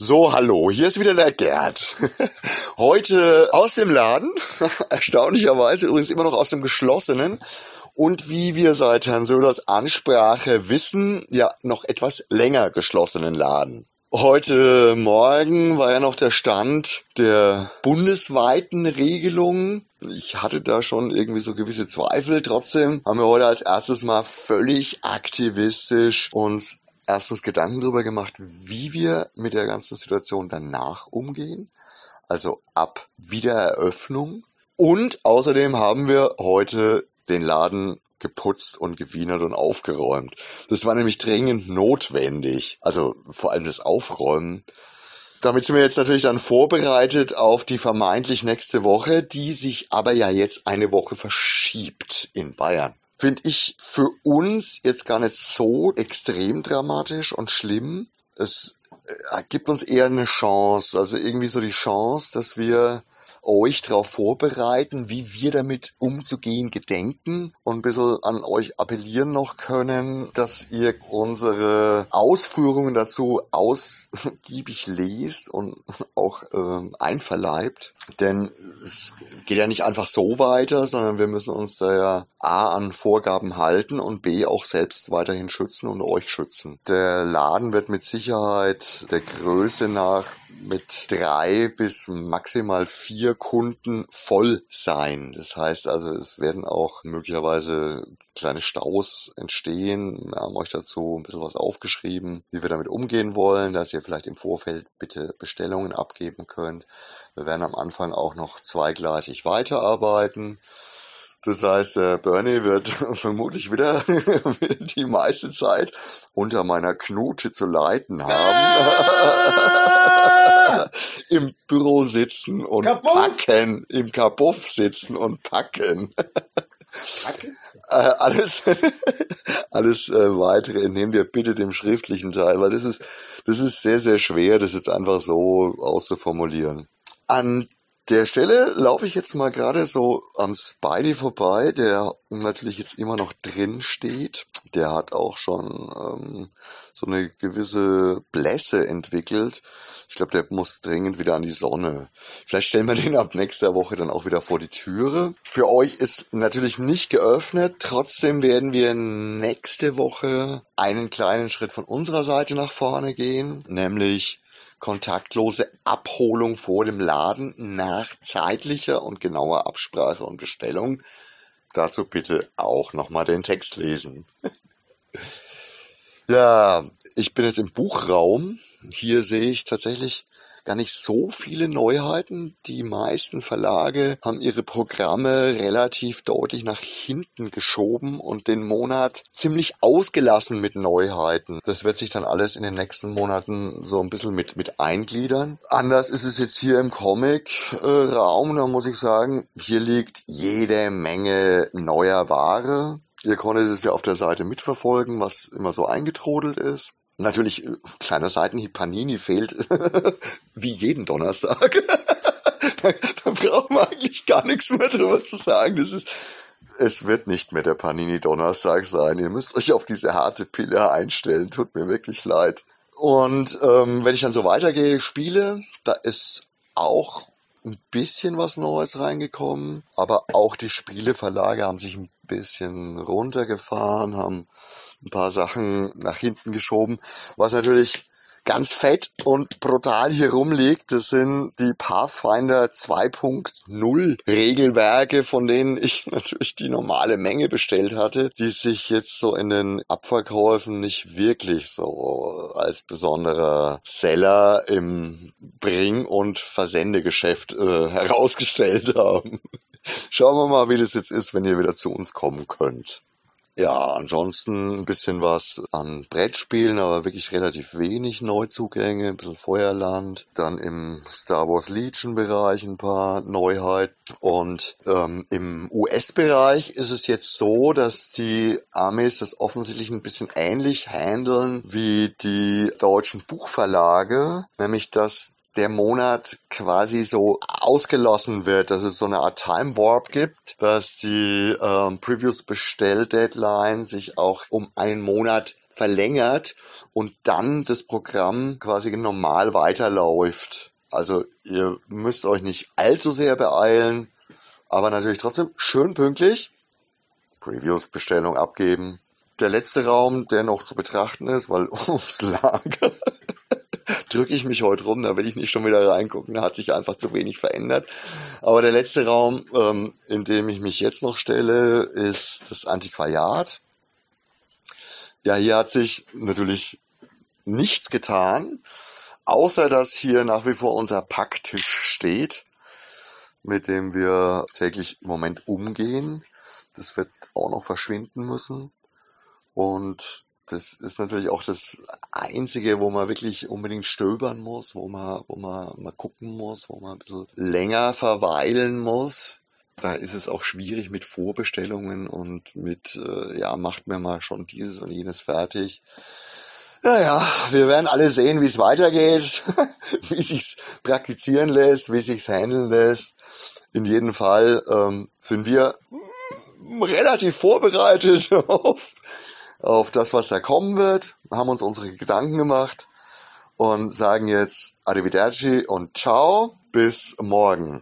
So, hallo, hier ist wieder der Gerd. Heute aus dem Laden, erstaunlicherweise übrigens immer noch aus dem geschlossenen und wie wir seit Herrn Söders Ansprache wissen, ja noch etwas länger geschlossenen Laden. Heute Morgen war ja noch der Stand der bundesweiten Regelung. Ich hatte da schon irgendwie so gewisse Zweifel. Trotzdem haben wir heute als erstes mal völlig aktivistisch uns erstens Gedanken darüber gemacht, wie wir mit der ganzen Situation danach umgehen, also ab Wiedereröffnung. Und außerdem haben wir heute den Laden geputzt und gewienert und aufgeräumt. Das war nämlich dringend notwendig. Also vor allem das Aufräumen. Damit sind wir jetzt natürlich dann vorbereitet auf die vermeintlich nächste Woche, die sich aber ja jetzt eine Woche verschiebt in Bayern finde ich für uns jetzt gar nicht so extrem dramatisch und schlimm. Es äh, gibt uns eher eine Chance, also irgendwie so die Chance, dass wir euch darauf vorbereiten, wie wir damit umzugehen gedenken und ein bisschen an euch appellieren noch können, dass ihr unsere Ausführungen dazu ausgiebig lest und auch äh, einverleibt. Denn es geht ja nicht einfach so weiter, sondern wir müssen uns da ja A an Vorgaben halten und B auch selbst weiterhin schützen und euch schützen. Der Laden wird mit Sicherheit der Größe nach mit drei bis maximal vier Kunden voll sein. Das heißt also, es werden auch möglicherweise kleine Staus entstehen. Wir haben euch dazu ein bisschen was aufgeschrieben, wie wir damit umgehen wollen, dass ihr vielleicht im Vorfeld bitte Bestellungen abgeben könnt. Wir werden am Anfang auch noch zweigleisig weiterarbeiten. Das heißt, der Bernie wird vermutlich wieder die meiste Zeit unter meiner Knute zu leiten haben. Im Büro sitzen und Kapuff. packen. Im Kabuff sitzen und packen. Packen? Äh, alles, alles äh, weitere entnehmen wir bitte dem schriftlichen Teil, weil das ist, das ist sehr, sehr schwer, das jetzt einfach so auszuformulieren. An der Stelle laufe ich jetzt mal gerade so am Spidey vorbei, der natürlich jetzt immer noch drin steht. Der hat auch schon ähm, so eine gewisse Blässe entwickelt. Ich glaube, der muss dringend wieder an die Sonne. Vielleicht stellen wir den ab nächster Woche dann auch wieder vor die Türe. Für euch ist natürlich nicht geöffnet. Trotzdem werden wir nächste Woche einen kleinen Schritt von unserer Seite nach vorne gehen, nämlich kontaktlose Abholung vor dem Laden nach zeitlicher und genauer Absprache und Bestellung. Dazu bitte auch nochmal den Text lesen. ja, ich bin jetzt im Buchraum. Hier sehe ich tatsächlich gar nicht so viele Neuheiten. Die meisten Verlage haben ihre Programme relativ deutlich nach hinten geschoben und den Monat ziemlich ausgelassen mit Neuheiten. Das wird sich dann alles in den nächsten Monaten so ein bisschen mit, mit eingliedern. Anders ist es jetzt hier im Comic-Raum. Da muss ich sagen, hier liegt jede Menge neuer Ware. Ihr konntet es ja auf der Seite mitverfolgen, was immer so eingetrudelt ist. Natürlich, äh, kleiner Seitenhieb, Panini fehlt wie jeden Donnerstag. da, da braucht man eigentlich gar nichts mehr drüber zu sagen. Das ist, es wird nicht mehr der Panini Donnerstag sein. Ihr müsst euch auf diese harte Pille einstellen. Tut mir wirklich leid. Und ähm, wenn ich dann so weitergehe, Spiele, da ist auch ein bisschen was Neues reingekommen, aber auch die Spieleverlage haben sich ein bisschen runtergefahren, haben ein paar Sachen nach hinten geschoben, was natürlich ganz fett und brutal hier rumliegt, das sind die Pathfinder 2.0 Regelwerke, von denen ich natürlich die normale Menge bestellt hatte, die sich jetzt so in den Abverkäufen nicht wirklich so als besonderer Seller im Bring- und Versendegeschäft äh, herausgestellt haben. Schauen wir mal, wie das jetzt ist, wenn ihr wieder zu uns kommen könnt. Ja, ansonsten ein bisschen was an Brettspielen, aber wirklich relativ wenig Neuzugänge, ein bisschen Feuerland, dann im Star Wars Legion Bereich ein paar Neuheiten und ähm, im US-Bereich ist es jetzt so, dass die Amis das offensichtlich ein bisschen ähnlich handeln wie die deutschen Buchverlage, nämlich dass der Monat quasi so ausgelassen wird, dass es so eine Art Time Warp gibt, dass die ähm, Previews Bestell Deadline sich auch um einen Monat verlängert und dann das Programm quasi normal weiterläuft. Also ihr müsst euch nicht allzu sehr beeilen, aber natürlich trotzdem schön pünktlich. Previews, Bestellung abgeben. Der letzte Raum, der noch zu betrachten ist, weil ums Lager drücke ich mich heute rum, da will ich nicht schon wieder reingucken, da hat sich einfach zu wenig verändert. Aber der letzte Raum, ähm, in dem ich mich jetzt noch stelle, ist das Antiquariat. Ja, hier hat sich natürlich nichts getan, außer dass hier nach wie vor unser Packtisch steht, mit dem wir täglich im Moment umgehen. Das wird auch noch verschwinden müssen. Und das ist natürlich auch das Einzige, wo man wirklich unbedingt stöbern muss, wo man, wo man mal gucken muss, wo man ein bisschen länger verweilen muss. Da ist es auch schwierig mit Vorbestellungen und mit, äh, ja, macht mir mal schon dieses und jenes fertig. Naja, wir werden alle sehen, wie es weitergeht, wie sich's praktizieren lässt, wie sich's handeln lässt. In jedem Fall ähm, sind wir relativ vorbereitet auf auf das, was da kommen wird, haben uns unsere Gedanken gemacht und sagen jetzt Arrivederci und Ciao, bis morgen.